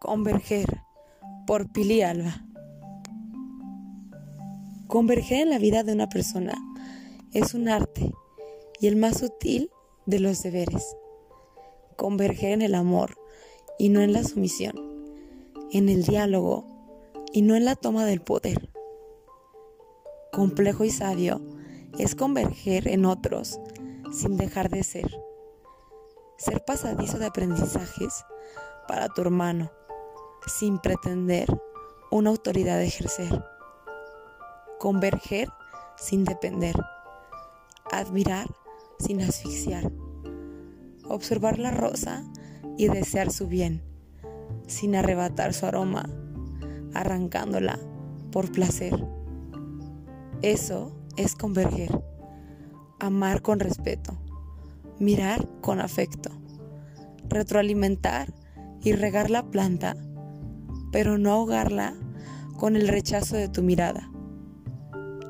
Converger por Pili Alba. Converger en la vida de una persona es un arte y el más sutil de los deberes. Converger en el amor y no en la sumisión, en el diálogo y no en la toma del poder. Complejo y sabio es converger en otros sin dejar de ser. Ser pasadizo de aprendizajes para tu hermano sin pretender una autoridad ejercer. Converger sin depender. Admirar sin asfixiar. Observar la rosa y desear su bien, sin arrebatar su aroma, arrancándola por placer. Eso es converger. Amar con respeto. Mirar con afecto. Retroalimentar y regar la planta pero no ahogarla con el rechazo de tu mirada.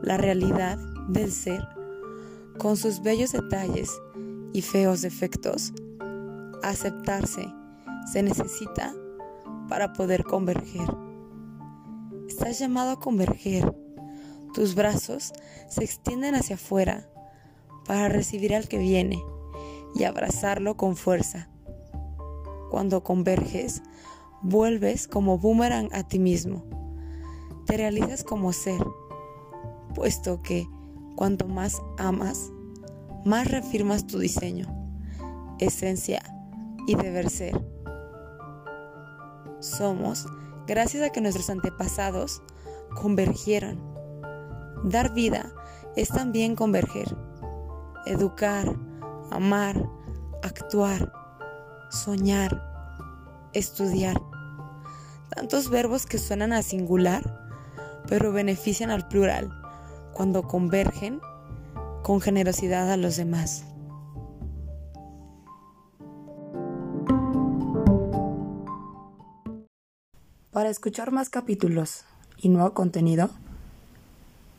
La realidad del ser, con sus bellos detalles y feos defectos, aceptarse se necesita para poder converger. Estás llamado a converger. Tus brazos se extienden hacia afuera para recibir al que viene y abrazarlo con fuerza. Cuando converges, vuelves como boomerang a ti mismo. Te realizas como ser, puesto que cuanto más amas, más reafirmas tu diseño, esencia y deber ser. Somos gracias a que nuestros antepasados convergieron. Dar vida es también converger, educar, amar, actuar, soñar, estudiar. Tantos verbos que suenan a singular, pero benefician al plural cuando convergen con generosidad a los demás. Para escuchar más capítulos y nuevo contenido,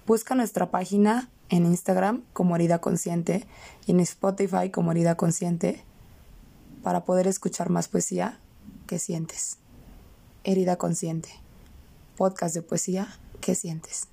busca nuestra página en Instagram como Herida Consciente y en Spotify como Herida Consciente para poder escuchar más poesía ¿Qué sientes? Herida consciente. Podcast de poesía, ¿qué sientes?